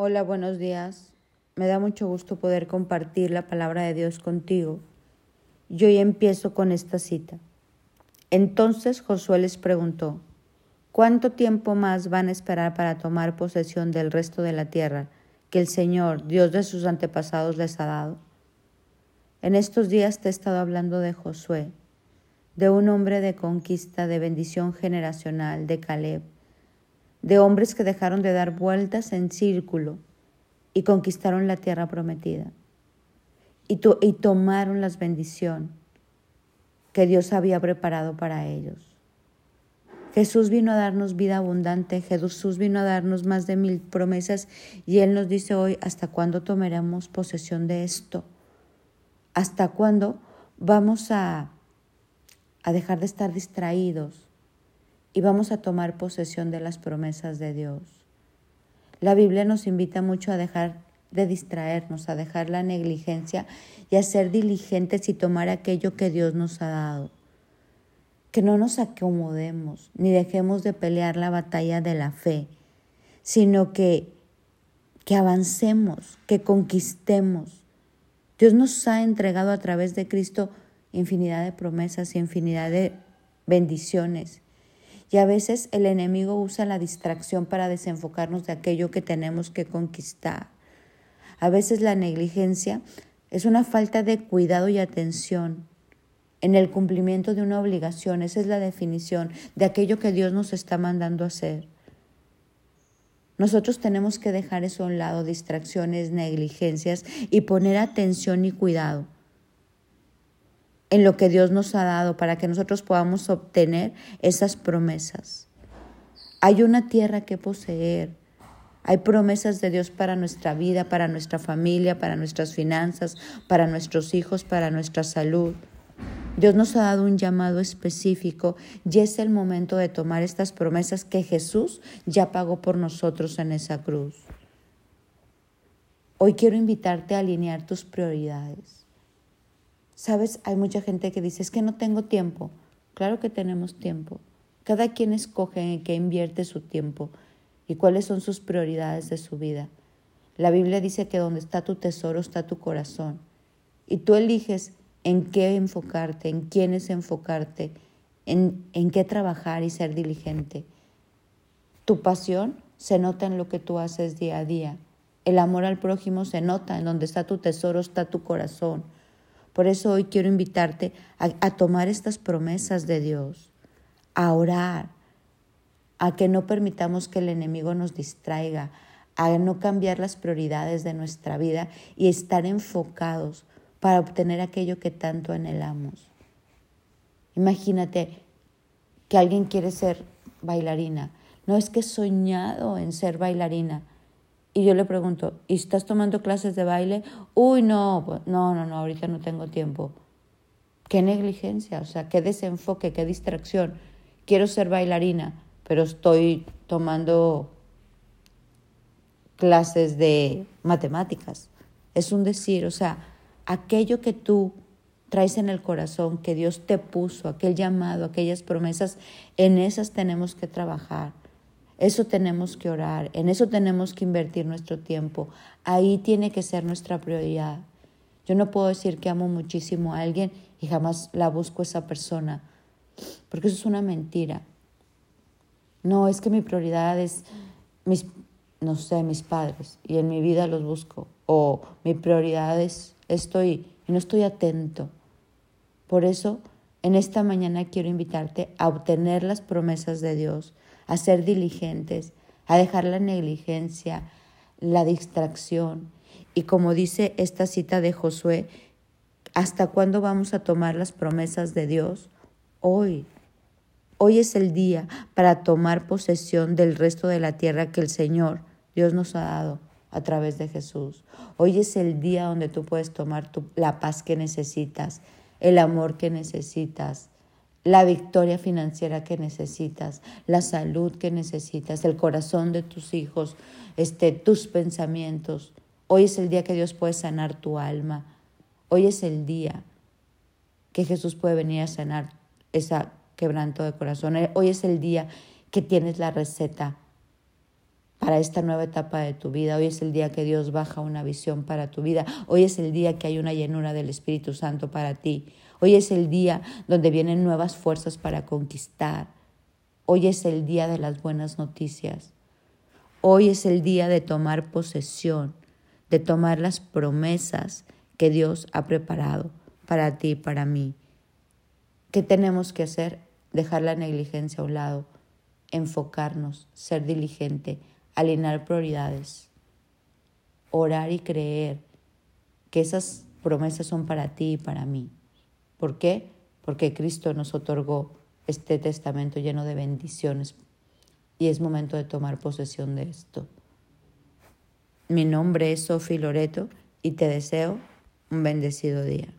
Hola, buenos días. Me da mucho gusto poder compartir la palabra de Dios contigo. Yo ya empiezo con esta cita. Entonces Josué les preguntó, ¿cuánto tiempo más van a esperar para tomar posesión del resto de la tierra que el Señor, Dios de sus antepasados, les ha dado? En estos días te he estado hablando de Josué, de un hombre de conquista, de bendición generacional, de Caleb, de hombres que dejaron de dar vueltas en círculo y conquistaron la tierra prometida y, y tomaron las bendiciones que Dios había preparado para ellos. Jesús vino a darnos vida abundante, Jesús vino a darnos más de mil promesas y Él nos dice hoy, ¿hasta cuándo tomaremos posesión de esto? ¿Hasta cuándo vamos a, a dejar de estar distraídos y vamos a tomar posesión de las promesas de Dios. La Biblia nos invita mucho a dejar de distraernos, a dejar la negligencia y a ser diligentes y tomar aquello que Dios nos ha dado. Que no nos acomodemos ni dejemos de pelear la batalla de la fe, sino que, que avancemos, que conquistemos. Dios nos ha entregado a través de Cristo infinidad de promesas infinidad de bendiciones. Y a veces el enemigo usa la distracción para desenfocarnos de aquello que tenemos que conquistar. A veces la negligencia es una falta de cuidado y atención en el cumplimiento de una obligación. Esa es la definición de aquello que Dios nos está mandando hacer. Nosotros tenemos que dejar eso a un lado, distracciones, negligencias, y poner atención y cuidado en lo que Dios nos ha dado para que nosotros podamos obtener esas promesas. Hay una tierra que poseer. Hay promesas de Dios para nuestra vida, para nuestra familia, para nuestras finanzas, para nuestros hijos, para nuestra salud. Dios nos ha dado un llamado específico y es el momento de tomar estas promesas que Jesús ya pagó por nosotros en esa cruz. Hoy quiero invitarte a alinear tus prioridades. Sabes, hay mucha gente que dice, es que no tengo tiempo. Claro que tenemos tiempo. Cada quien escoge en qué invierte su tiempo y cuáles son sus prioridades de su vida. La Biblia dice que donde está tu tesoro está tu corazón. Y tú eliges en qué enfocarte, en quiénes enfocarte, en, en qué trabajar y ser diligente. Tu pasión se nota en lo que tú haces día a día. El amor al prójimo se nota en donde está tu tesoro, está tu corazón. Por eso hoy quiero invitarte a, tomar estas promesas de Dios, a orar, a que no permitamos que el enemigo nos distraiga, a no cambiar las prioridades de nuestra vida y estar enfocados para obtener aquello que tanto anhelamos. Imagínate que alguien quiere ser bailarina. No es que he soñado en ser bailarina, y yo le pregunto, ¿y estás tomando clases de baile? Uy, no, pues, no, no, no, ahorita no tengo tiempo. Qué negligencia, o sea, qué desenfoque, qué distracción. Quiero ser bailarina, pero estoy tomando clases de matemáticas. Es un decir, o sea, aquello que tú traes en el corazón, que Dios te puso, aquel llamado, aquellas promesas, en esas tenemos que trabajar. Eso tenemos que orar, en eso tenemos que invertir nuestro tiempo. Ahí tiene que ser nuestra prioridad. Yo no puedo decir que amo muchísimo a alguien y jamás la busco esa persona, porque eso es una mentira. No, es que mi prioridad es mis, no sé, mis padres y en mi vida los busco. O mi prioridad es estoy y no estoy atento. Por eso, en esta mañana quiero invitarte a obtener las promesas de Dios, a ser diligentes, a dejar la negligencia, la distracción. Y como dice esta cita de Josué, ¿hasta cuándo vamos a tomar las promesas de Dios? Hoy. Hoy es el día para tomar posesión del resto de la tierra que el Señor, Dios nos ha dado a través de Jesús. Hoy es el día donde tú puedes tomar la paz que necesitas, el amor que necesitas, la victoria financiera que necesitas, la salud que necesitas, el corazón de tus hijos, este, tus pensamientos. Hoy es el día que Dios puede sanar tu alma. Hoy es el día que Jesús puede venir a sanar ese quebranto de corazón. Hoy es el día que tienes la receta para esta nueva etapa de tu vida. Hoy es el día que Dios baja una visión para tu vida. Hoy es el día que hay una llenura del Espíritu Santo para ti. Hoy es el día donde vienen nuevas fuerzas para conquistar. Hoy es el día de las buenas noticias. Hoy es el día de tomar posesión, de tomar las promesas que Dios ha preparado para ti y para mí. ¿Qué tenemos que hacer? Dejar la negligencia a un lado, enfocarnos, ser diligente, alinear prioridades, orar y creer que esas promesas son para ti y para mí. ¿Por qué? Porque Cristo nos otorgó este testamento lleno de bendiciones y es momento de tomar posesión de esto. Mi nombre es Sofi Loreto y te deseo un bendecido día.